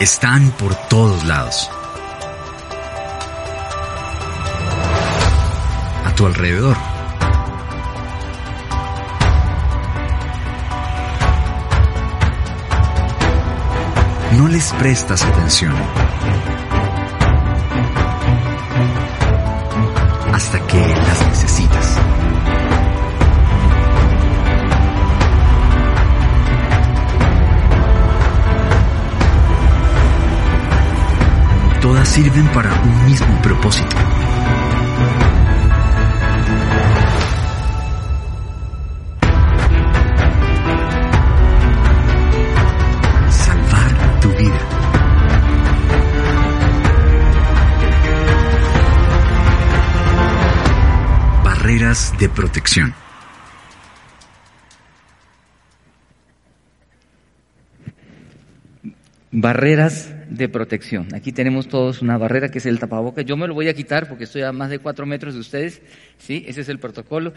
están por todos lados. A tu alrededor. No les prestas atención. Hasta que las necesitas. Todas sirven para un mismo propósito. Salvar tu vida. Barreras de protección. Barreras de protección. Aquí tenemos todos una barrera que es el tapabocas. Yo me lo voy a quitar porque estoy a más de cuatro metros de ustedes. Sí, ese es el protocolo.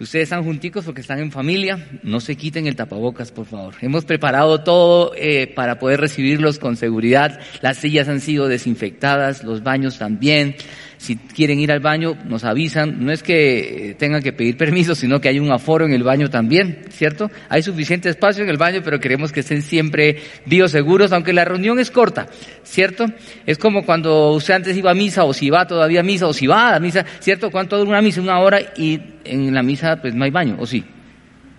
Ustedes están junticos porque están en familia. No se quiten el tapabocas, por favor. Hemos preparado todo eh, para poder recibirlos con seguridad. Las sillas han sido desinfectadas, los baños también. Si quieren ir al baño, nos avisan. No es que tengan que pedir permiso, sino que hay un aforo en el baño también, ¿cierto? Hay suficiente espacio en el baño, pero queremos que estén siempre bioseguros, aunque la reunión es corta, ¿cierto? Es como cuando usted antes iba a misa, o si va todavía a misa, o si va a misa, ¿cierto? ¿Cuánto dura una misa? Una hora y en la misa pues no hay baño, ¿o sí?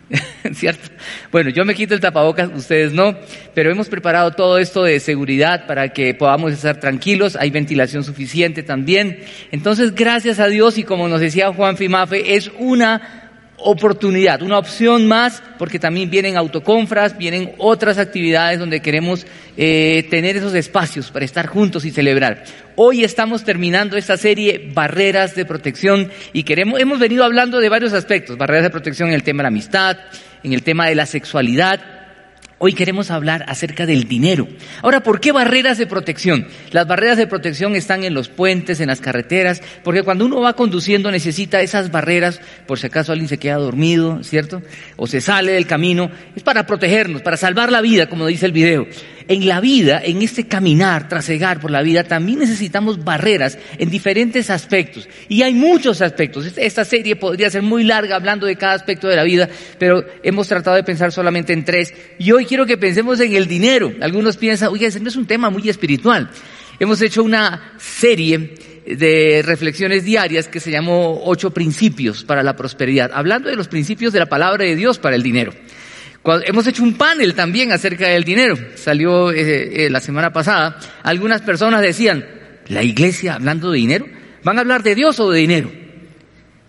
¿Cierto? Bueno, yo me quito el tapabocas, ustedes no, pero hemos preparado todo esto de seguridad para que podamos estar tranquilos, hay ventilación suficiente también. Entonces, gracias a Dios y como nos decía Juan Fimafe, es una oportunidad, una opción más, porque también vienen autoconfras, vienen otras actividades donde queremos eh, tener esos espacios para estar juntos y celebrar. Hoy estamos terminando esta serie Barreras de Protección y queremos, hemos venido hablando de varios aspectos, barreras de protección en el tema de la amistad, en el tema de la sexualidad, Hoy queremos hablar acerca del dinero. Ahora, ¿por qué barreras de protección? Las barreras de protección están en los puentes, en las carreteras, porque cuando uno va conduciendo necesita esas barreras, por si acaso alguien se queda dormido, ¿cierto? O se sale del camino, es para protegernos, para salvar la vida, como dice el video. En la vida, en este caminar, trasegar por la vida, también necesitamos barreras en diferentes aspectos. Y hay muchos aspectos. Esta serie podría ser muy larga hablando de cada aspecto de la vida, pero hemos tratado de pensar solamente en tres. Y hoy quiero que pensemos en el dinero. Algunos piensan, oye, ese no es un tema muy espiritual. Hemos hecho una serie de reflexiones diarias que se llamó Ocho Principios para la Prosperidad, hablando de los principios de la palabra de Dios para el dinero. Hemos hecho un panel también acerca del dinero. Salió eh, eh, la semana pasada. Algunas personas decían, ¿la iglesia hablando de dinero? ¿Van a hablar de Dios o de dinero?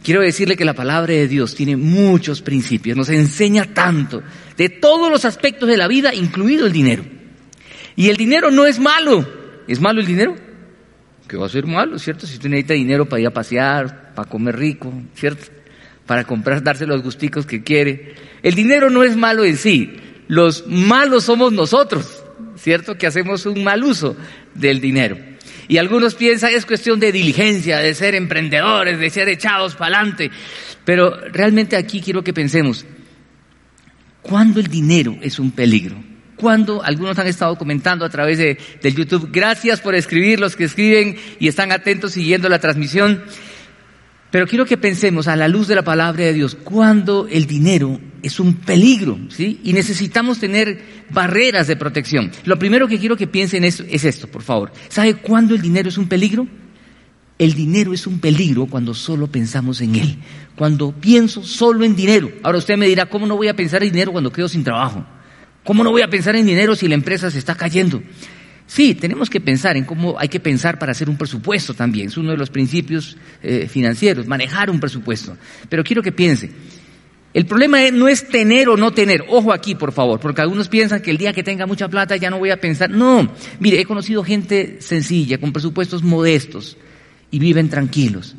Quiero decirle que la palabra de Dios tiene muchos principios, nos enseña tanto de todos los aspectos de la vida, incluido el dinero. Y el dinero no es malo. ¿Es malo el dinero? Que va a ser malo, ¿cierto? Si usted necesita dinero para ir a pasear, para comer rico, ¿cierto? Para comprar, darse los gusticos que quiere. El dinero no es malo en sí. Los malos somos nosotros, ¿cierto? Que hacemos un mal uso del dinero. Y algunos piensan es cuestión de diligencia, de ser emprendedores, de ser echados para adelante. Pero realmente aquí quiero que pensemos, ¿cuándo el dinero es un peligro? ¿Cuándo? Algunos han estado comentando a través de, del YouTube. Gracias por escribir, los que escriben y están atentos siguiendo la transmisión. Pero quiero que pensemos a la luz de la palabra de Dios, cuando el dinero es un peligro, ¿sí? Y necesitamos tener barreras de protección. Lo primero que quiero que piensen es, es esto, por favor. ¿Sabe cuándo el dinero es un peligro? El dinero es un peligro cuando solo pensamos en él. Cuando pienso solo en dinero. Ahora usted me dirá, ¿cómo no voy a pensar en dinero cuando quedo sin trabajo? ¿Cómo no voy a pensar en dinero si la empresa se está cayendo? Sí, tenemos que pensar en cómo hay que pensar para hacer un presupuesto también. Es uno de los principios eh, financieros, manejar un presupuesto. Pero quiero que piense. El problema no es tener o no tener. Ojo aquí, por favor, porque algunos piensan que el día que tenga mucha plata ya no voy a pensar. No, mire, he conocido gente sencilla, con presupuestos modestos, y viven tranquilos.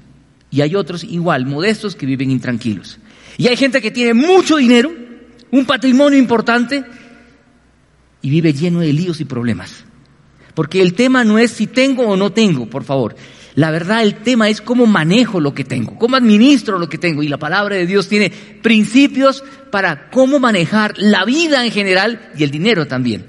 Y hay otros igual, modestos, que viven intranquilos. Y hay gente que tiene mucho dinero, un patrimonio importante, y vive lleno de líos y problemas. Porque el tema no es si tengo o no tengo, por favor. La verdad, el tema es cómo manejo lo que tengo, cómo administro lo que tengo. Y la palabra de Dios tiene principios para cómo manejar la vida en general y el dinero también.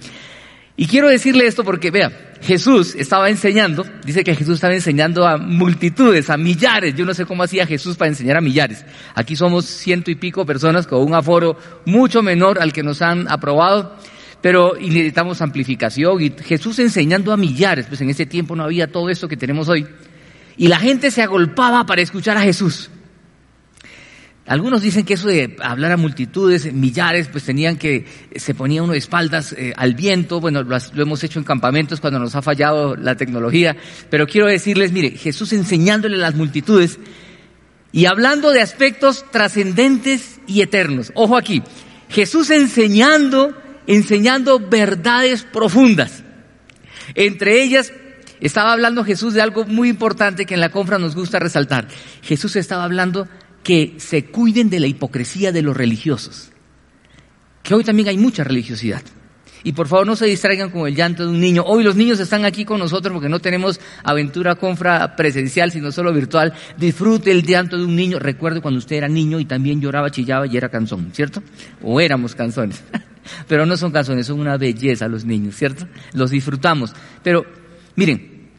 Y quiero decirle esto porque, vea, Jesús estaba enseñando, dice que Jesús estaba enseñando a multitudes, a millares. Yo no sé cómo hacía Jesús para enseñar a millares. Aquí somos ciento y pico personas con un aforo mucho menor al que nos han aprobado, pero necesitamos amplificación. Y Jesús enseñando a millares, pues en ese tiempo no había todo esto que tenemos hoy. Y la gente se agolpaba para escuchar a Jesús. Algunos dicen que eso de hablar a multitudes, millares, pues tenían que, se ponía uno de espaldas eh, al viento, bueno, lo, lo, hemos hecho en campamentos cuando nos ha fallado la tecnología, pero quiero decirles, mire, Jesús enseñándole a las multitudes y hablando de aspectos trascendentes y eternos. Ojo aquí, Jesús enseñando, enseñando verdades profundas. Entre ellas, estaba hablando Jesús de algo muy importante que en la confra nos gusta resaltar. Jesús estaba hablando que se cuiden de la hipocresía de los religiosos. Que hoy también hay mucha religiosidad. Y por favor no se distraigan con el llanto de un niño. Hoy los niños están aquí con nosotros porque no tenemos aventura confra presencial, sino solo virtual. Disfrute el llanto de un niño. Recuerde cuando usted era niño y también lloraba, chillaba y era canzón, ¿cierto? O éramos canzones. Pero no son canzones, son una belleza los niños, ¿cierto? Los disfrutamos. Pero miren,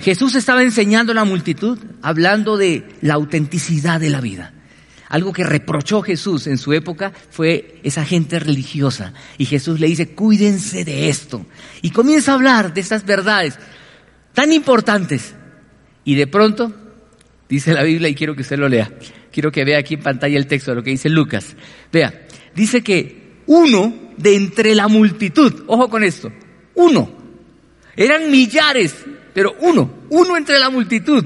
Jesús estaba enseñando a la multitud, hablando de la autenticidad de la vida. Algo que reprochó Jesús en su época fue esa gente religiosa. Y Jesús le dice, cuídense de esto. Y comienza a hablar de estas verdades tan importantes. Y de pronto, dice la Biblia, y quiero que usted lo lea, quiero que vea aquí en pantalla el texto de lo que dice Lucas. Vea, dice que uno de entre la multitud, ojo con esto, uno, eran millares pero uno, uno entre la multitud,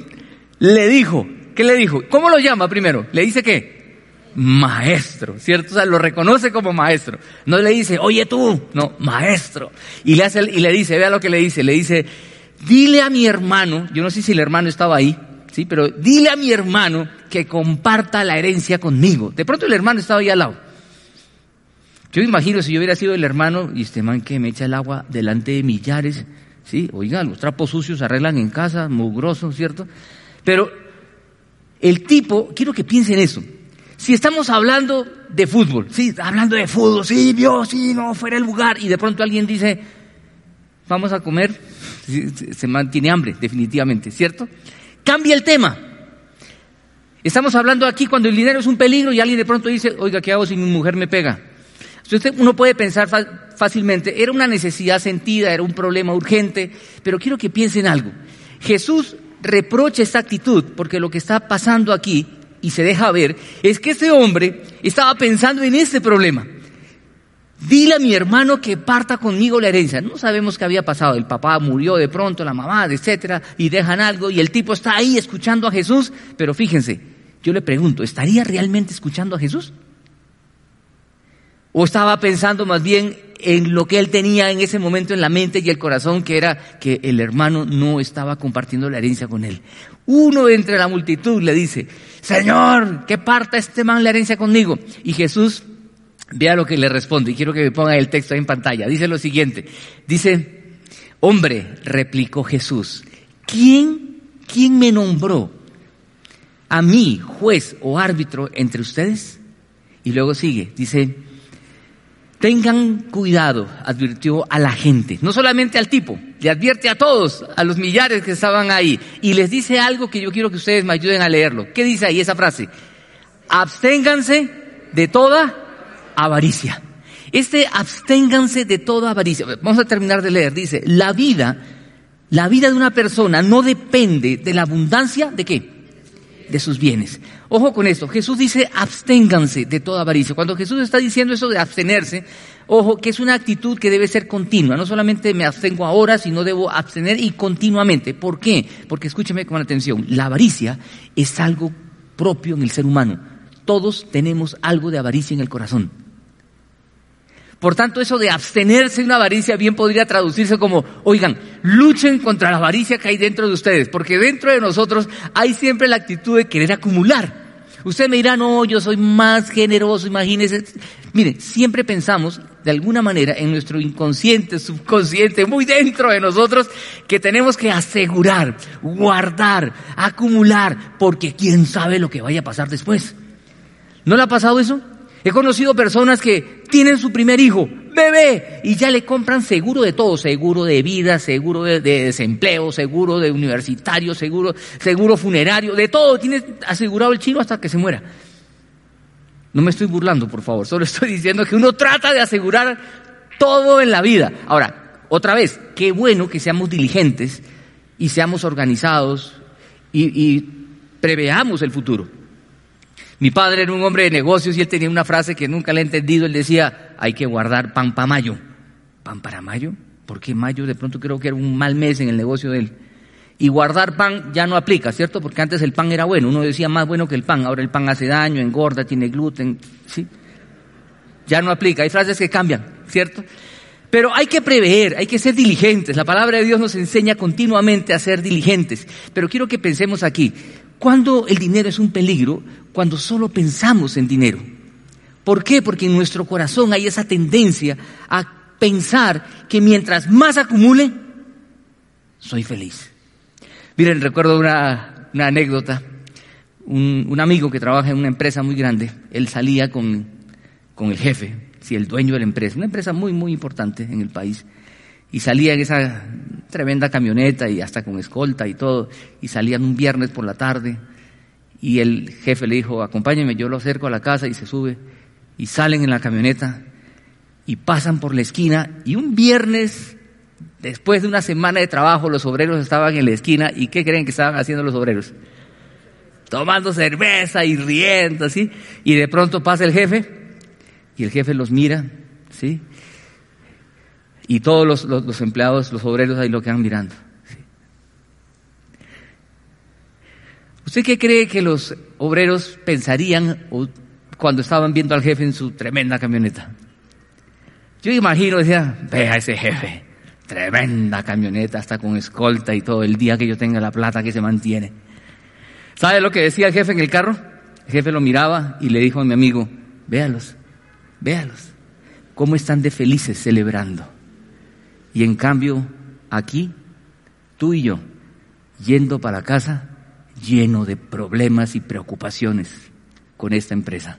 le dijo, ¿qué le dijo? ¿Cómo lo llama primero? Le dice qué? Maestro, ¿cierto? O sea, lo reconoce como maestro. No le dice, oye tú, no, maestro. Y le, hace, y le dice, vea lo que le dice, le dice, dile a mi hermano, yo no sé si el hermano estaba ahí, sí, pero dile a mi hermano que comparta la herencia conmigo. De pronto el hermano estaba ahí al lado. Yo imagino si yo hubiera sido el hermano y este man que me echa el agua delante de millares, Sí, oigan, los trapos sucios se arreglan en casa, mugrosos, ¿cierto? Pero el tipo, quiero que piensen eso. Si estamos hablando de fútbol, sí, hablando de fútbol, sí, vio, sí, no, fuera el lugar, y de pronto alguien dice, vamos a comer, se mantiene hambre, definitivamente, ¿cierto? Cambia el tema. Estamos hablando aquí cuando el dinero es un peligro y alguien de pronto dice, oiga, ¿qué hago si mi mujer me pega? Entonces uno puede pensar fácilmente, era una necesidad sentida, era un problema urgente, pero quiero que piensen algo. Jesús reprocha esta actitud porque lo que está pasando aquí, y se deja ver, es que ese hombre estaba pensando en este problema. Dile a mi hermano que parta conmigo la herencia. No sabemos qué había pasado. El papá murió de pronto, la mamá, etcétera, y dejan algo, y el tipo está ahí escuchando a Jesús. Pero fíjense, yo le pregunto, ¿estaría realmente escuchando a Jesús? ¿O estaba pensando más bien en lo que él tenía en ese momento en la mente y el corazón, que era que el hermano no estaba compartiendo la herencia con él? Uno entre la multitud le dice, Señor, que parta este man la herencia conmigo. Y Jesús, vea lo que le responde, y quiero que me ponga el texto ahí en pantalla. Dice lo siguiente, dice, hombre, replicó Jesús, ¿quién, quién me nombró a mí, juez o árbitro entre ustedes? Y luego sigue, dice, Tengan cuidado, advirtió a la gente, no solamente al tipo, le advierte a todos, a los millares que estaban ahí, y les dice algo que yo quiero que ustedes me ayuden a leerlo. ¿Qué dice ahí esa frase? Absténganse de toda avaricia. Este absténganse de toda avaricia. Vamos a terminar de leer. Dice, la vida, la vida de una persona no depende de la abundancia de qué? De sus bienes. Ojo con esto, Jesús dice absténganse de toda avaricia. Cuando Jesús está diciendo eso de abstenerse, ojo que es una actitud que debe ser continua. No solamente me abstengo ahora, sino debo abstener y continuamente. ¿Por qué? Porque escúcheme con atención, la avaricia es algo propio en el ser humano. Todos tenemos algo de avaricia en el corazón. Por tanto, eso de abstenerse de una avaricia bien podría traducirse como, oigan, luchen contra la avaricia que hay dentro de ustedes, porque dentro de nosotros hay siempre la actitud de querer acumular. Usted me dirá, no, yo soy más generoso, imagínese. Mire, siempre pensamos, de alguna manera, en nuestro inconsciente, subconsciente, muy dentro de nosotros, que tenemos que asegurar, guardar, acumular, porque quién sabe lo que vaya a pasar después. ¿No le ha pasado eso? He conocido personas que tienen su primer hijo, bebé, y ya le compran seguro de todo, seguro de vida, seguro de, de desempleo, seguro de universitario, seguro, seguro funerario, de todo, tiene asegurado el chino hasta que se muera. No me estoy burlando, por favor, solo estoy diciendo que uno trata de asegurar todo en la vida. Ahora, otra vez, qué bueno que seamos diligentes y seamos organizados y, y preveamos el futuro. Mi padre era un hombre de negocios y él tenía una frase que nunca le he entendido. Él decía, hay que guardar pan para mayo. ¿Pan para mayo? ¿Por qué mayo? De pronto creo que era un mal mes en el negocio de él. Y guardar pan ya no aplica, ¿cierto? Porque antes el pan era bueno. Uno decía más bueno que el pan. Ahora el pan hace daño, engorda, tiene gluten. ¿sí? Ya no aplica. Hay frases que cambian, ¿cierto? Pero hay que prever, hay que ser diligentes. La palabra de Dios nos enseña continuamente a ser diligentes. Pero quiero que pensemos aquí. ¿Cuándo el dinero es un peligro? Cuando solo pensamos en dinero. ¿Por qué? Porque en nuestro corazón hay esa tendencia a pensar que mientras más acumule, soy feliz. Miren, recuerdo una, una anécdota. Un, un, amigo que trabaja en una empresa muy grande, él salía con, con el jefe, sí, el dueño de la empresa, una empresa muy, muy importante en el país y salía en esa tremenda camioneta y hasta con escolta y todo, y salían un viernes por la tarde, y el jefe le dijo, acompáñeme, yo lo acerco a la casa y se sube, y salen en la camioneta, y pasan por la esquina, y un viernes, después de una semana de trabajo, los obreros estaban en la esquina, y ¿qué creen que estaban haciendo los obreros? Tomando cerveza y riendo, ¿sí? Y de pronto pasa el jefe, y el jefe los mira, ¿sí? Y todos los, los, los, empleados, los obreros ahí lo quedan mirando. ¿Usted qué cree que los obreros pensarían cuando estaban viendo al jefe en su tremenda camioneta? Yo imagino, decía, vea ese jefe, tremenda camioneta, hasta con escolta y todo el día que yo tenga la plata que se mantiene. ¿Sabe lo que decía el jefe en el carro? El jefe lo miraba y le dijo a mi amigo, véalos, véalos, cómo están de felices celebrando. Y en cambio, aquí, tú y yo, yendo para casa, lleno de problemas y preocupaciones con esta empresa.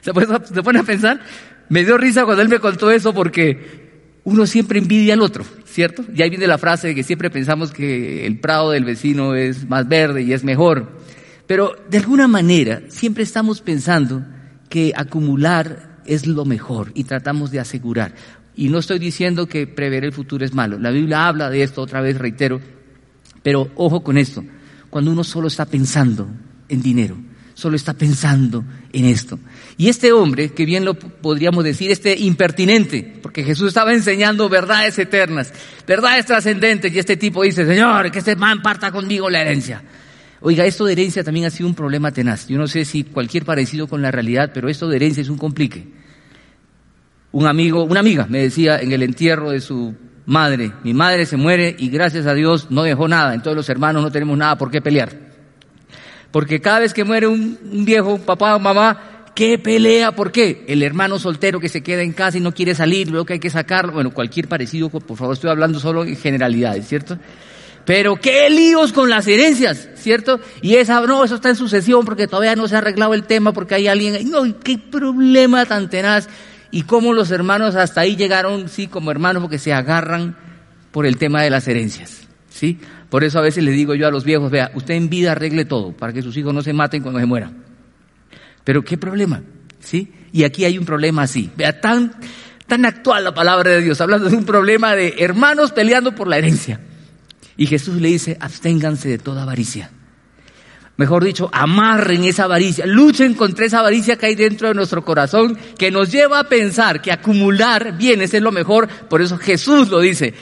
¿Se pone a pensar? Me dio risa cuando él me contó eso porque uno siempre envidia al otro, ¿cierto? Y ahí viene la frase de que siempre pensamos que el prado del vecino es más verde y es mejor. Pero de alguna manera siempre estamos pensando que acumular es lo mejor y tratamos de asegurar. Y no estoy diciendo que prever el futuro es malo. La Biblia habla de esto, otra vez reitero. Pero ojo con esto. Cuando uno solo está pensando en dinero, solo está pensando en esto. Y este hombre, que bien lo podríamos decir, este impertinente, porque Jesús estaba enseñando verdades eternas, verdades trascendentes, y este tipo dice, Señor, que este man parta conmigo la herencia. Oiga, esto de herencia también ha sido un problema tenaz. Yo no sé si cualquier parecido con la realidad, pero esto de herencia es un complique un amigo, una amiga me decía en el entierro de su madre, mi madre se muere y gracias a Dios no dejó nada, entonces los hermanos no tenemos nada por qué pelear. Porque cada vez que muere un, un viejo, papá o mamá, ¿qué pelea? ¿Por qué? El hermano soltero que se queda en casa y no quiere salir, luego que hay que sacarlo, bueno, cualquier parecido, por favor, estoy hablando solo en generalidades, ¿cierto? Pero qué líos con las herencias, ¿cierto? Y esa, no, eso está en sucesión porque todavía no se ha arreglado el tema porque hay alguien, no, qué problema tan tenaz y cómo los hermanos hasta ahí llegaron, sí, como hermanos, porque se agarran por el tema de las herencias, ¿sí? Por eso a veces les digo yo a los viejos, vea, usted en vida arregle todo, para que sus hijos no se maten cuando se mueran. Pero qué problema, ¿sí? Y aquí hay un problema así, vea, tan, tan actual la palabra de Dios, hablando de un problema de hermanos peleando por la herencia. Y Jesús le dice, absténganse de toda avaricia mejor dicho, amarren esa avaricia, luchen contra esa avaricia que hay dentro de nuestro corazón, que nos lleva a pensar que acumular bienes es lo mejor. Por eso Jesús lo dice,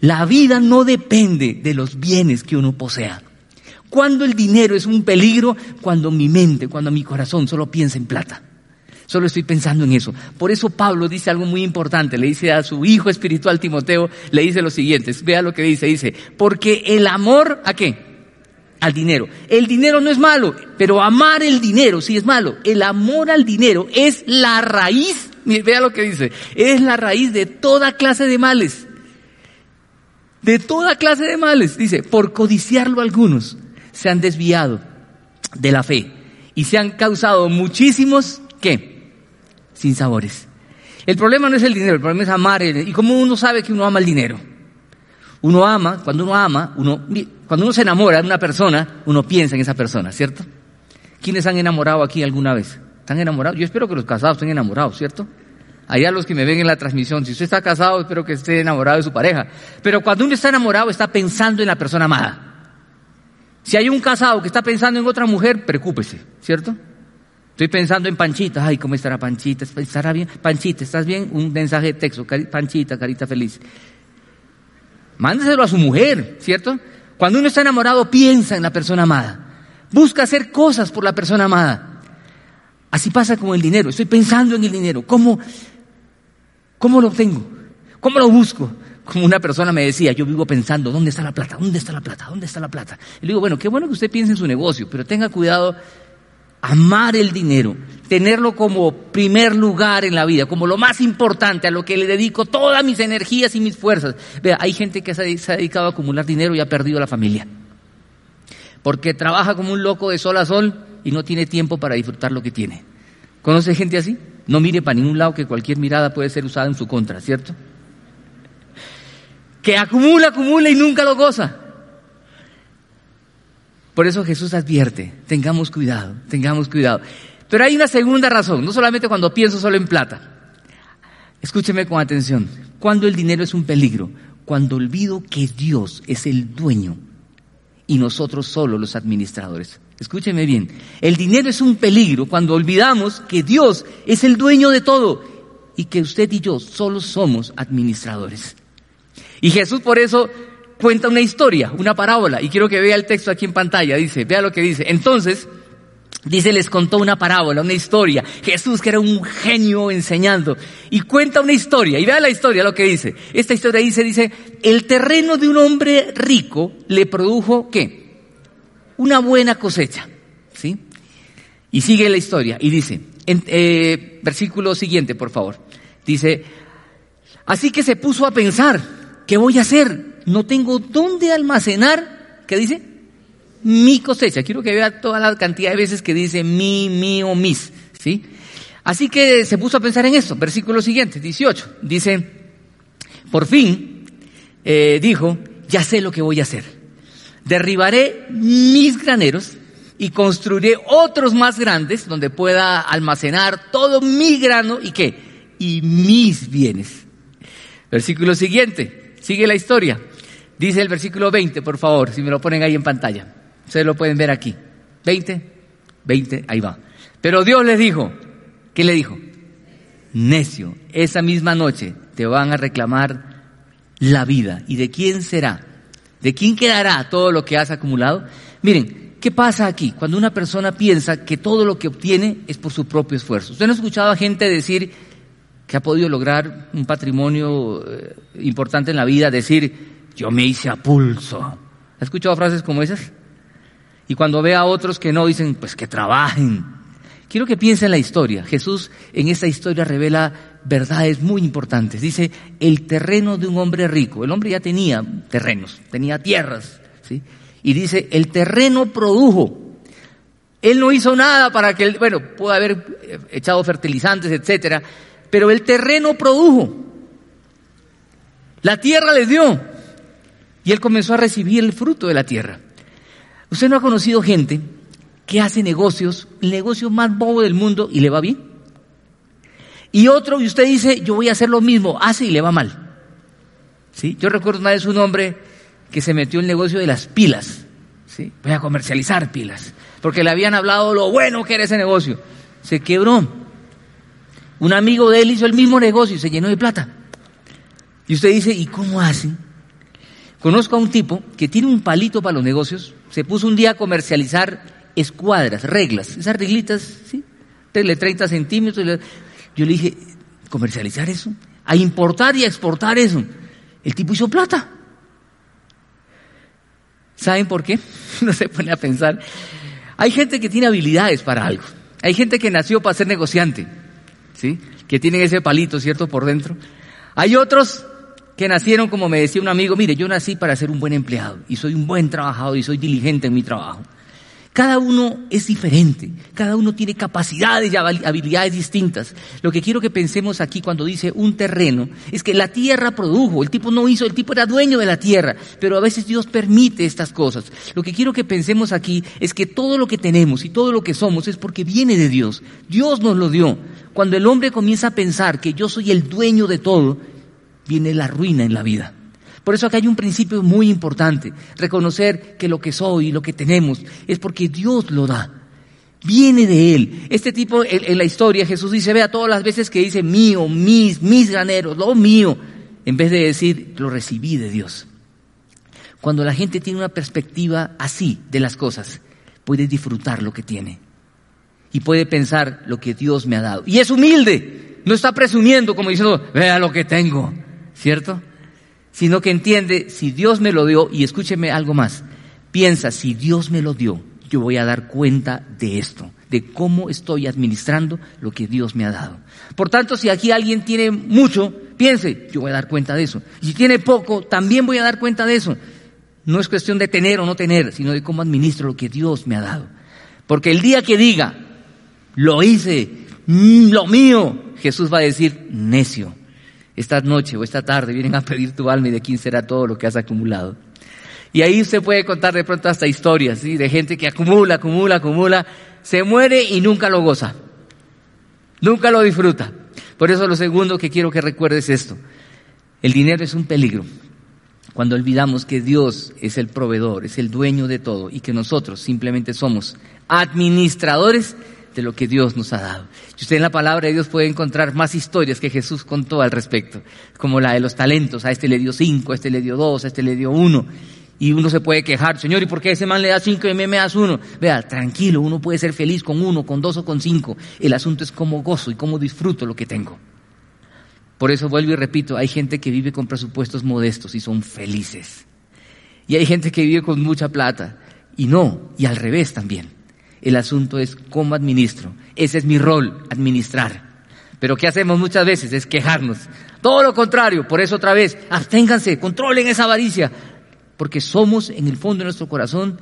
la vida no depende de los bienes que uno posea. Cuando el dinero es un peligro, cuando mi mente, cuando mi corazón solo piensa en plata. Solo estoy pensando en eso. Por eso Pablo dice algo muy importante. Le dice a su hijo espiritual Timoteo, le dice lo siguiente. Vea lo que dice. Dice, porque el amor, ¿a qué? Al dinero. El dinero no es malo, pero amar el dinero sí es malo. El amor al dinero es la raíz, vea lo que dice, es la raíz de toda clase de males. De toda clase de males, dice, por codiciarlo algunos se han desviado de la fe y se han causado muchísimos, ¿qué? Sin sabores. El problema no es el dinero, el problema es amar. ¿Y cómo uno sabe que uno ama el dinero? Uno ama, cuando uno ama, uno, cuando uno se enamora de una persona, uno piensa en esa persona, ¿cierto? ¿Quiénes han enamorado aquí alguna vez? ¿Están enamorados? Yo espero que los casados estén enamorados, ¿cierto? Allá los que me ven en la transmisión, si usted está casado, espero que esté enamorado de su pareja. Pero cuando uno está enamorado, está pensando en la persona amada. Si hay un casado que está pensando en otra mujer, preocúpese, ¿cierto? Estoy pensando en Panchita, ay, ¿cómo estará Panchita? ¿Estará bien? Panchita, ¿estás bien? Un mensaje de texto, Panchita, carita feliz. Mándeselo a su mujer, ¿cierto? Cuando uno está enamorado, piensa en la persona amada. Busca hacer cosas por la persona amada. Así pasa con el dinero. Estoy pensando en el dinero. ¿Cómo, cómo lo obtengo? ¿Cómo lo busco? Como una persona me decía, yo vivo pensando, ¿dónde está la plata? ¿Dónde está la plata? ¿Dónde está la plata? Y le digo, bueno, qué bueno que usted piense en su negocio, pero tenga cuidado, amar el dinero, tenerlo como primer lugar en la vida, como lo más importante, a lo que le dedico todas mis energías y mis fuerzas. Vea, hay gente que se ha dedicado a acumular dinero y ha perdido la familia. Porque trabaja como un loco de sol a sol y no tiene tiempo para disfrutar lo que tiene. ¿Conoce gente así? No mire para ningún lado que cualquier mirada puede ser usada en su contra, ¿cierto? que acumula, acumula y nunca lo goza. Por eso Jesús advierte, tengamos cuidado, tengamos cuidado. Pero hay una segunda razón, no solamente cuando pienso solo en plata. Escúcheme con atención. Cuando el dinero es un peligro, cuando olvido que Dios es el dueño y nosotros solo los administradores. Escúcheme bien, el dinero es un peligro cuando olvidamos que Dios es el dueño de todo y que usted y yo solo somos administradores. Y Jesús por eso cuenta una historia, una parábola, y quiero que vea el texto aquí en pantalla, dice, vea lo que dice. Entonces, dice, les contó una parábola, una historia. Jesús, que era un genio enseñando, y cuenta una historia, y vea la historia, lo que dice. Esta historia dice, dice, el terreno de un hombre rico le produjo, ¿qué? Una buena cosecha, ¿sí? Y sigue la historia, y dice, eh, versículo siguiente, por favor. Dice, así que se puso a pensar, ¿Qué voy a hacer? No tengo dónde almacenar, ¿qué dice? Mi cosecha. Quiero que vea toda la cantidad de veces que dice mi, mío, mis, ¿sí? Así que se puso a pensar en esto. Versículo siguiente, 18. Dice, por fin, eh, dijo, ya sé lo que voy a hacer. Derribaré mis graneros y construiré otros más grandes donde pueda almacenar todo mi grano y qué? Y mis bienes. Versículo siguiente. Sigue la historia. Dice el versículo 20, por favor, si me lo ponen ahí en pantalla. Ustedes lo pueden ver aquí. 20, 20, ahí va. Pero Dios les dijo, ¿qué le dijo? Necio, esa misma noche te van a reclamar la vida. ¿Y de quién será? ¿De quién quedará todo lo que has acumulado? Miren, ¿qué pasa aquí? Cuando una persona piensa que todo lo que obtiene es por su propio esfuerzo. ¿Usted no ha escuchado a gente decir, que ha podido lograr un patrimonio eh, importante en la vida, decir, yo me hice a pulso. ¿Ha escuchado frases como esas? Y cuando ve a otros que no, dicen, pues que trabajen. Quiero que piensen en la historia. Jesús en esta historia revela verdades muy importantes. Dice, el terreno de un hombre rico. El hombre ya tenía terrenos, tenía tierras. ¿sí? Y dice, el terreno produjo. Él no hizo nada para que, bueno, pudo haber eh, echado fertilizantes, etcétera, pero el terreno produjo. La tierra le dio. Y él comenzó a recibir el fruto de la tierra. ¿Usted no ha conocido gente que hace negocios, el negocio más bobo del mundo y le va bien? Y otro, y usted dice, yo voy a hacer lo mismo, hace y le va mal. ¿Sí? Yo recuerdo una vez un hombre que se metió en el negocio de las pilas. ¿Sí? Voy a comercializar pilas. Porque le habían hablado lo bueno que era ese negocio. Se quebró. Un amigo de él hizo el mismo negocio y se llenó de plata. Y usted dice, ¿y cómo hacen? Conozco a un tipo que tiene un palito para los negocios, se puso un día a comercializar escuadras, reglas, esas reglitas, ¿sí? De 30 centímetros. Yo le dije, ¿comercializar eso? A importar y a exportar eso. El tipo hizo plata. ¿Saben por qué? No se pone a pensar. Hay gente que tiene habilidades para algo. Hay gente que nació para ser negociante. ¿sí? Que tienen ese palito, ¿cierto? Por dentro. Hay otros que nacieron, como me decía un amigo, mire, yo nací para ser un buen empleado y soy un buen trabajador y soy diligente en mi trabajo. Cada uno es diferente, cada uno tiene capacidades y habilidades distintas. Lo que quiero que pensemos aquí cuando dice un terreno es que la tierra produjo, el tipo no hizo, el tipo era dueño de la tierra, pero a veces Dios permite estas cosas. Lo que quiero que pensemos aquí es que todo lo que tenemos y todo lo que somos es porque viene de Dios. Dios nos lo dio. Cuando el hombre comienza a pensar que yo soy el dueño de todo, viene la ruina en la vida. Por eso acá hay un principio muy importante, reconocer que lo que soy lo que tenemos es porque Dios lo da. Viene de Él. Este tipo en, la historia Jesús dice, vea todas las veces que dice mío, mis, mis graneros, lo mío, en vez de decir lo recibí de Dios. Cuando la gente tiene una perspectiva así de las cosas, puede disfrutar lo que tiene y puede pensar lo que Dios me ha dado. Y es humilde, no está presumiendo como diciendo, vea lo que tengo, ¿cierto? sino que entiende, si Dios me lo dio, y escúcheme algo más, piensa, si Dios me lo dio, yo voy a dar cuenta de esto, de cómo estoy administrando lo que Dios me ha dado. Por tanto, si aquí alguien tiene mucho, piense, yo voy a dar cuenta de eso. Y si tiene poco, también voy a dar cuenta de eso. No es cuestión de tener o no tener, sino de cómo administro lo que Dios me ha dado. Porque el día que diga, lo hice, mm, lo mío, Jesús va a decir, necio, esta noche o esta tarde vienen a pedir tu alma y de quién será todo lo que has acumulado. Y ahí usted puede contar de pronto hasta historias, ¿sí? De gente que acumula, acumula, acumula, se muere y nunca lo goza. Nunca lo disfruta. Por eso lo segundo que quiero que recuerdes es esto. El dinero es un peligro. Cuando olvidamos que Dios es el proveedor, es el dueño de todo y que nosotros simplemente somos administradores de lo que Dios nos ha dado. Y usted en la palabra de Dios puede encontrar más historias que Jesús contó al respecto, como la de los talentos. A este le dio cinco, a este le dio dos, a este le dio uno. Y uno se puede quejar, Señor, ¿y por qué ese man le da cinco y a mí me das uno? Vea, tranquilo, uno puede ser feliz con uno, con dos o con cinco. El asunto es cómo gozo y cómo disfruto lo que tengo. Por eso vuelvo y repito, hay gente que vive con presupuestos modestos y son felices. Y hay gente que vive con mucha plata y no, y al revés también. El asunto es cómo administro. Ese es mi rol, administrar. Pero ¿qué hacemos muchas veces? Es quejarnos. Todo lo contrario, por eso otra vez, absténganse, controlen esa avaricia, porque somos en el fondo de nuestro corazón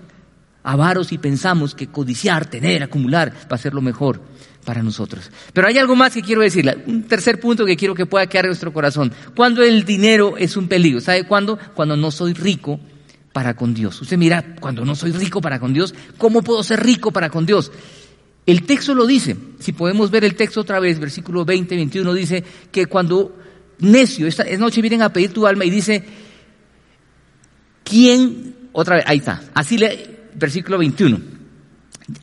avaros y pensamos que codiciar, tener, acumular va a ser lo mejor para nosotros. Pero hay algo más que quiero decirle, un tercer punto que quiero que pueda quedar en nuestro corazón. Cuando el dinero es un peligro, ¿sabe cuándo? Cuando no soy rico para con Dios. Usted mira, cuando no soy rico para con Dios, ¿cómo puedo ser rico para con Dios? El texto lo dice. Si podemos ver el texto otra vez, versículo 20, 21, dice que cuando necio, esta noche vienen a pedir tu alma y dice, ¿quién? Otra vez, ahí está. Así le, versículo 21.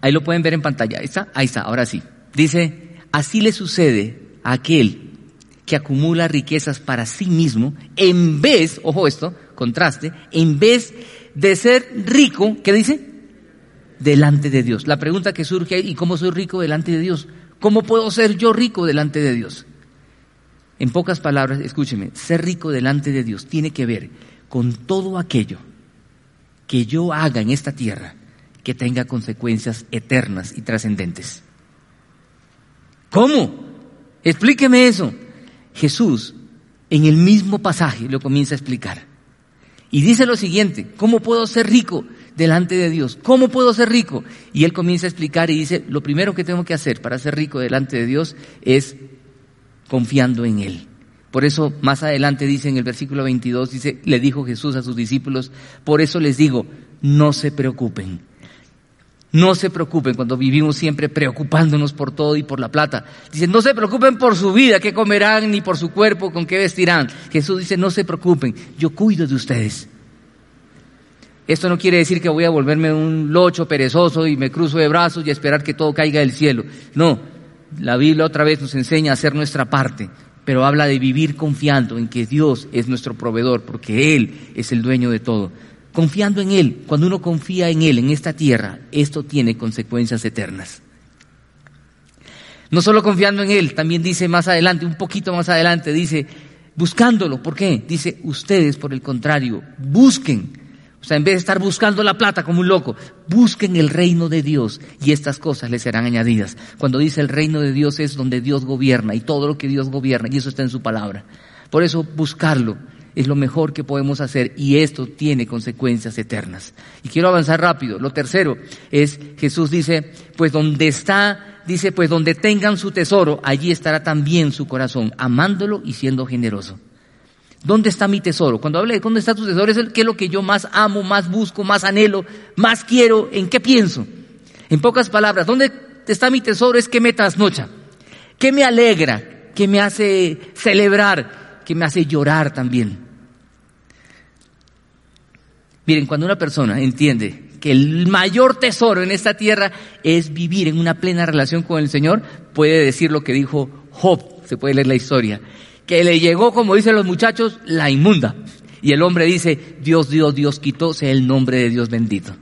Ahí lo pueden ver en pantalla. Ahí está, ahí está, ahora sí. Dice, así le sucede a aquel que acumula riquezas para sí mismo, en vez, ojo esto, contraste, en vez de ser rico, ¿qué dice? Delante de Dios. La pregunta que surge, ¿y cómo soy rico delante de Dios? ¿Cómo puedo ser yo rico delante de Dios? En pocas palabras, escúcheme, ser rico delante de Dios tiene que ver con todo aquello que yo haga en esta tierra que tenga consecuencias eternas y trascendentes. ¿Cómo? Explíqueme eso. Jesús en el mismo pasaje lo comienza a explicar. Y dice lo siguiente, ¿cómo puedo ser rico delante de Dios? ¿Cómo puedo ser rico? Y él comienza a explicar y dice, lo primero que tengo que hacer para ser rico delante de Dios es confiando en Él. Por eso más adelante dice en el versículo 22, dice, le dijo Jesús a sus discípulos, por eso les digo, no se preocupen. No se preocupen cuando vivimos siempre preocupándonos por todo y por la plata. Dice, no se preocupen por su vida, qué comerán, ni por su cuerpo, con qué vestirán. Jesús dice, no se preocupen, yo cuido de ustedes. Esto no quiere decir que voy a volverme un locho perezoso y me cruzo de brazos y esperar que todo caiga del cielo. No, la Biblia otra vez nos enseña a hacer nuestra parte, pero habla de vivir confiando en que Dios es nuestro proveedor, porque Él es el dueño de todo. Confiando en Él, cuando uno confía en Él, en esta tierra, esto tiene consecuencias eternas. No solo confiando en Él, también dice más adelante, un poquito más adelante, dice, buscándolo. ¿Por qué? Dice, ustedes, por el contrario, busquen o sea, en vez de estar buscando la plata como un loco, busquen el reino de Dios y estas cosas les serán añadidas. Cuando dice el reino de Dios es donde Dios gobierna y todo lo que Dios gobierna y eso está en su palabra. Por eso buscarlo es lo mejor que podemos hacer y esto tiene consecuencias eternas. Y quiero avanzar rápido. Lo tercero es, Jesús dice, pues donde está, dice, pues donde tengan su tesoro, allí estará también su corazón, amándolo y siendo generoso. ¿Dónde está mi tesoro? Cuando habla de dónde está tu tesoro, es el, qué es lo que yo más amo, más busco, más anhelo, más quiero, en qué pienso. En pocas palabras, ¿dónde está mi tesoro? Es que me trasnocha, que me alegra, que me hace celebrar, que me hace llorar también. Miren, cuando una persona entiende que el mayor tesoro en esta tierra es vivir en una plena relación con el Señor, puede decir lo que dijo Job, se puede leer la historia, que le llegó, como dicen los muchachos, la inmunda. Y el hombre dice, Dios, Dios, Dios quitó, sea el nombre de Dios bendito.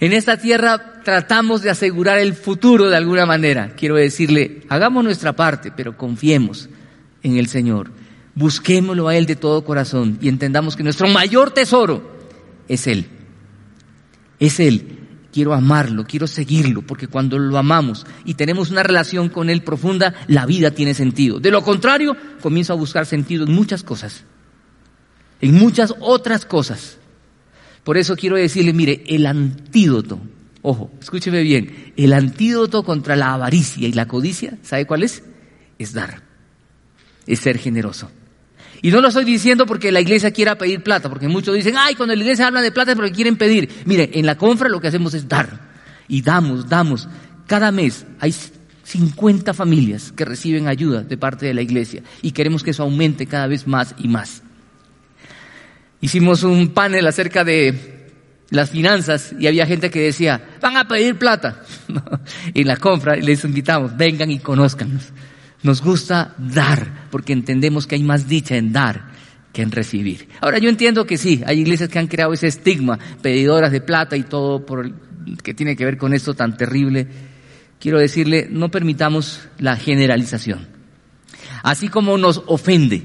En esta tierra tratamos de asegurar el futuro de alguna manera. Quiero decirle, hagamos nuestra parte, pero confiemos en el Señor. Busquémoslo a Él de todo corazón y entendamos que nuestro mayor tesoro es Él. Es Él. Quiero amarlo, quiero seguirlo, porque cuando lo amamos y tenemos una relación con Él profunda, la vida tiene sentido. De lo contrario, comienzo a buscar sentido en muchas cosas, en muchas otras cosas. Por eso quiero decirle, mire, el antídoto, ojo, escúcheme bien, el antídoto contra la avaricia y la codicia, ¿sabe cuál es? Es dar, es ser generoso. Y no lo estoy diciendo porque la iglesia quiera pedir plata, porque muchos dicen, ay, cuando la iglesia habla de plata es porque quieren pedir. Mire, en la confra lo que hacemos es dar. Y damos, damos. Cada mes hay 50 familias que reciben ayuda de parte de la iglesia y queremos que eso aumente cada vez más y más. Hicimos un panel acerca de las finanzas y había gente que decía, van a pedir plata. en la compra les invitamos, vengan y conózcanos. Nos gusta dar porque entendemos que hay más dicha en dar que en recibir. Ahora yo entiendo que sí, hay iglesias que han creado ese estigma, pedidoras de plata y todo por que tiene que ver con esto tan terrible. Quiero decirle, no permitamos la generalización. Así como nos ofende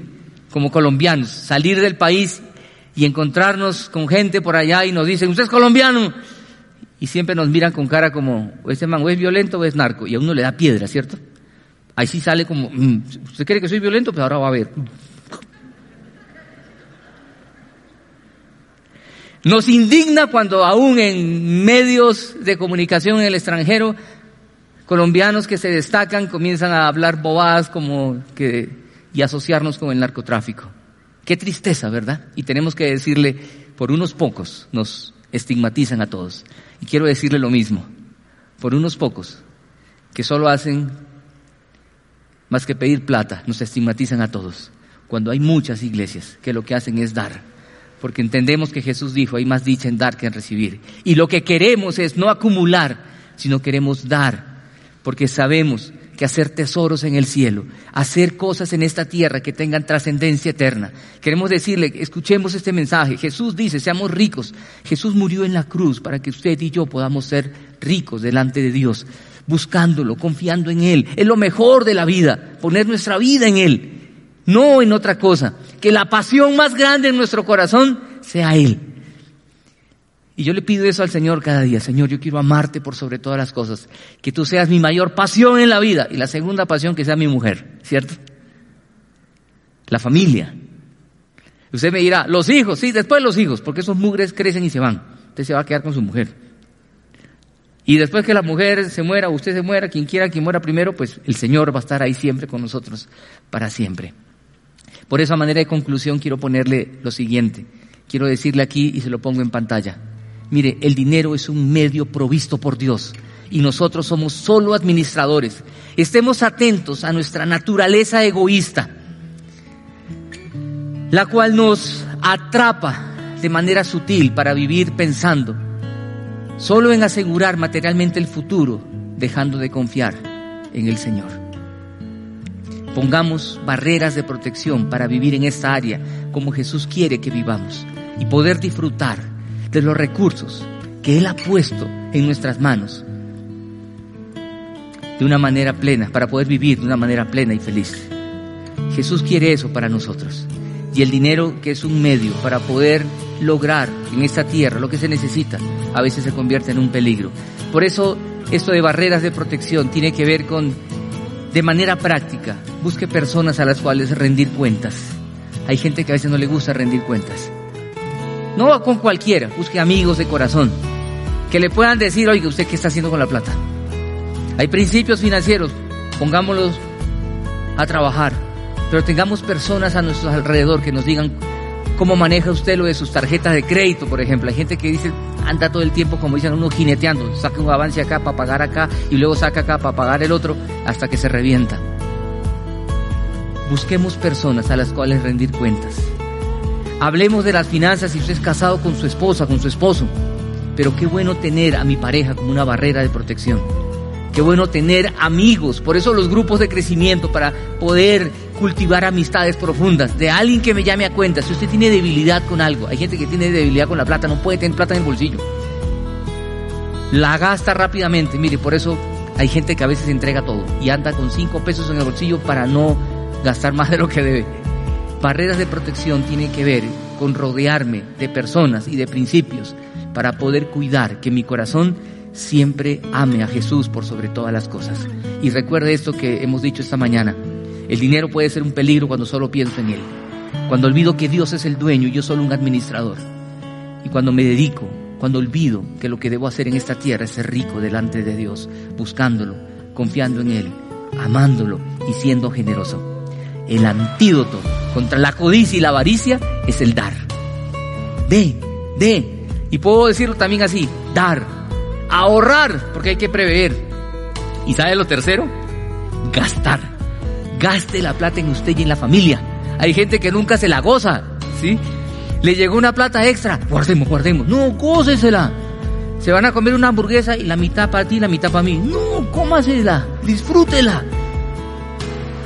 como colombianos salir del país y encontrarnos con gente por allá y nos dicen, usted es colombiano. Y siempre nos miran con cara como, ese man o es violento o es narco. Y a uno le da piedra, ¿cierto? Ahí sí sale como, mm, usted cree que soy violento, pero ahora va a ver. Nos indigna cuando aún en medios de comunicación en el extranjero, colombianos que se destacan comienzan a hablar bobadas como que, y asociarnos con el narcotráfico. Qué tristeza, ¿verdad? Y tenemos que decirle, por unos pocos nos estigmatizan a todos. Y quiero decirle lo mismo, por unos pocos que solo hacen más que pedir plata, nos estigmatizan a todos. Cuando hay muchas iglesias que lo que hacen es dar, porque entendemos que Jesús dijo, hay más dicha en dar que en recibir. Y lo que queremos es no acumular, sino queremos dar, porque sabemos que hacer tesoros en el cielo, hacer cosas en esta tierra que tengan trascendencia eterna. Queremos decirle, escuchemos este mensaje. Jesús dice, seamos ricos. Jesús murió en la cruz para que usted y yo podamos ser ricos delante de Dios, buscándolo, confiando en Él. Es lo mejor de la vida, poner nuestra vida en Él, no en otra cosa. Que la pasión más grande en nuestro corazón sea Él. Y yo le pido eso al Señor cada día. Señor, yo quiero amarte por sobre todas las cosas. Que tú seas mi mayor pasión en la vida. Y la segunda pasión que sea mi mujer, ¿cierto? La familia. Usted me dirá, los hijos, sí, después los hijos, porque esos mugres crecen y se van. Usted se va a quedar con su mujer. Y después que la mujer se muera, usted se muera, quien quiera quien muera primero, pues el Señor va a estar ahí siempre con nosotros, para siempre. Por esa manera de conclusión quiero ponerle lo siguiente. Quiero decirle aquí y se lo pongo en pantalla. Mire, el dinero es un medio provisto por Dios y nosotros somos solo administradores. Estemos atentos a nuestra naturaleza egoísta, la cual nos atrapa de manera sutil para vivir pensando solo en asegurar materialmente el futuro, dejando de confiar en el Señor. Pongamos barreras de protección para vivir en esta área como Jesús quiere que vivamos y poder disfrutar de los recursos que Él ha puesto en nuestras manos de una manera plena, para poder vivir de una manera plena y feliz. Jesús quiere eso para nosotros. Y el dinero que es un medio para poder lograr en esta tierra lo que se necesita, a veces se convierte en un peligro. Por eso esto de barreras de protección tiene que ver con, de manera práctica, busque personas a las cuales rendir cuentas. Hay gente que a veces no le gusta rendir cuentas. No con cualquiera, busque amigos de corazón que le puedan decir, oiga, ¿usted qué está haciendo con la plata? Hay principios financieros, pongámoslos a trabajar, pero tengamos personas a nuestro alrededor que nos digan cómo maneja usted lo de sus tarjetas de crédito, por ejemplo. Hay gente que dice, anda todo el tiempo, como dicen uno, jineteando, saca un avance acá para pagar acá y luego saca acá para pagar el otro hasta que se revienta. Busquemos personas a las cuales rendir cuentas. Hablemos de las finanzas si usted es casado con su esposa, con su esposo. Pero qué bueno tener a mi pareja como una barrera de protección. Qué bueno tener amigos. Por eso los grupos de crecimiento para poder cultivar amistades profundas. De alguien que me llame a cuenta. Si usted tiene debilidad con algo. Hay gente que tiene debilidad con la plata. No puede tener plata en el bolsillo. La gasta rápidamente. Mire, por eso hay gente que a veces entrega todo. Y anda con cinco pesos en el bolsillo para no gastar más de lo que debe. Barreras de protección tienen que ver con rodearme de personas y de principios para poder cuidar que mi corazón siempre ame a Jesús por sobre todas las cosas. Y recuerde esto que hemos dicho esta mañana. El dinero puede ser un peligro cuando solo pienso en él. Cuando olvido que Dios es el dueño y yo solo un administrador. Y cuando me dedico, cuando olvido que lo que debo hacer en esta tierra es ser rico delante de Dios, buscándolo, confiando en Él, amándolo y siendo generoso. El antídoto contra la codicia y la avaricia es el dar. De, de, y puedo decirlo también así, dar, ahorrar, porque hay que prever. ¿Y sabe lo tercero? Gastar. Gaste la plata en usted y en la familia. Hay gente que nunca se la goza, ¿sí? Le llegó una plata extra, guardemos, guardemos. No, gócesela. Se van a comer una hamburguesa y la mitad para ti y la mitad para mí. No, cómasela, disfrútela.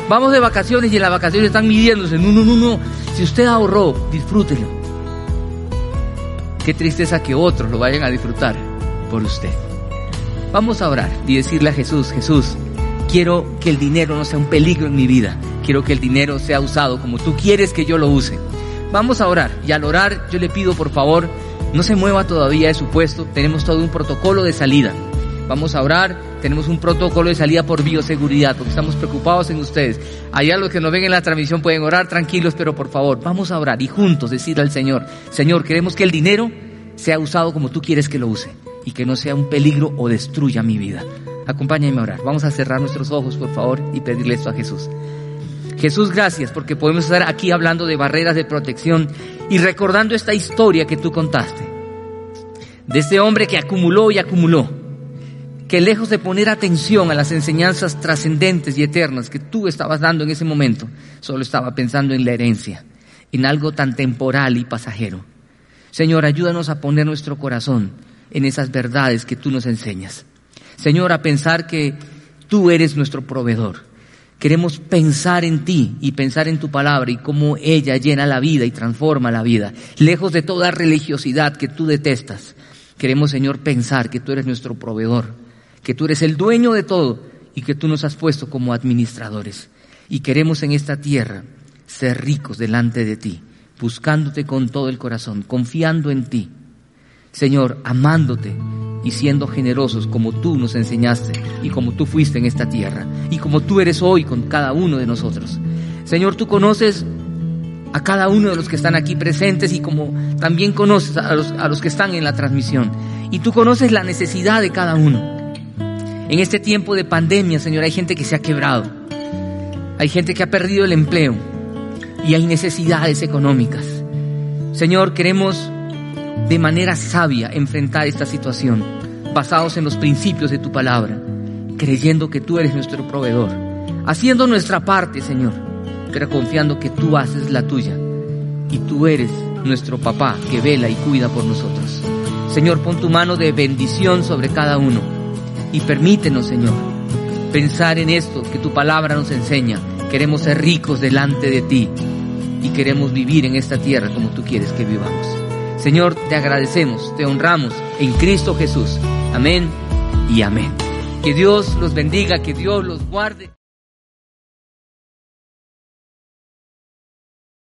Vamos de vacaciones y en las vacaciones están midiéndose. No, no, no, no. Si usted ahorró, disfrútelo. Qué tristeza que otros lo vayan a disfrutar por usted. Vamos a orar y decirle a Jesús, Jesús, quiero que el dinero no sea un peligro en mi vida. Quiero que el dinero sea usado como tú quieres que yo lo use. Vamos a orar y al orar yo le pido por favor, no se mueva todavía de su puesto. Tenemos todo un protocolo de salida. Vamos a orar, tenemos un protocolo de salida por bioseguridad, porque estamos preocupados en ustedes. Allá los que nos ven en la transmisión pueden orar tranquilos, pero por favor, vamos a orar y juntos decir al Señor, Señor, queremos que el dinero sea usado como tú quieres que lo use y que no sea un peligro o destruya mi vida. Acompáñame a orar. Vamos a cerrar nuestros ojos, por favor, y pedirle esto a Jesús. Jesús, gracias porque podemos estar aquí hablando de barreras de protección y recordando esta historia que tú contaste. De este hombre que acumuló y acumuló que lejos de poner atención a las enseñanzas trascendentes y eternas que tú estabas dando en ese momento, solo estaba pensando en la herencia, en algo tan temporal y pasajero. Señor, ayúdanos a poner nuestro corazón en esas verdades que tú nos enseñas. Señor, a pensar que tú eres nuestro proveedor. Queremos pensar en ti y pensar en tu palabra y cómo ella llena la vida y transforma la vida, lejos de toda religiosidad que tú detestas. Queremos, Señor, pensar que tú eres nuestro proveedor que tú eres el dueño de todo y que tú nos has puesto como administradores. Y queremos en esta tierra ser ricos delante de ti, buscándote con todo el corazón, confiando en ti. Señor, amándote y siendo generosos como tú nos enseñaste y como tú fuiste en esta tierra y como tú eres hoy con cada uno de nosotros. Señor, tú conoces a cada uno de los que están aquí presentes y como también conoces a los, a los que están en la transmisión. Y tú conoces la necesidad de cada uno. En este tiempo de pandemia, Señor, hay gente que se ha quebrado. Hay gente que ha perdido el empleo y hay necesidades económicas. Señor, queremos de manera sabia enfrentar esta situación, basados en los principios de tu palabra, creyendo que tú eres nuestro proveedor, haciendo nuestra parte, Señor, pero confiando que tú haces la tuya y tú eres nuestro papá que vela y cuida por nosotros. Señor, pon tu mano de bendición sobre cada uno y permítenos, Señor, pensar en esto que tu palabra nos enseña. Queremos ser ricos delante de ti y queremos vivir en esta tierra como tú quieres que vivamos. Señor, te agradecemos, te honramos en Cristo Jesús. Amén y amén. Que Dios los bendiga, que Dios los guarde.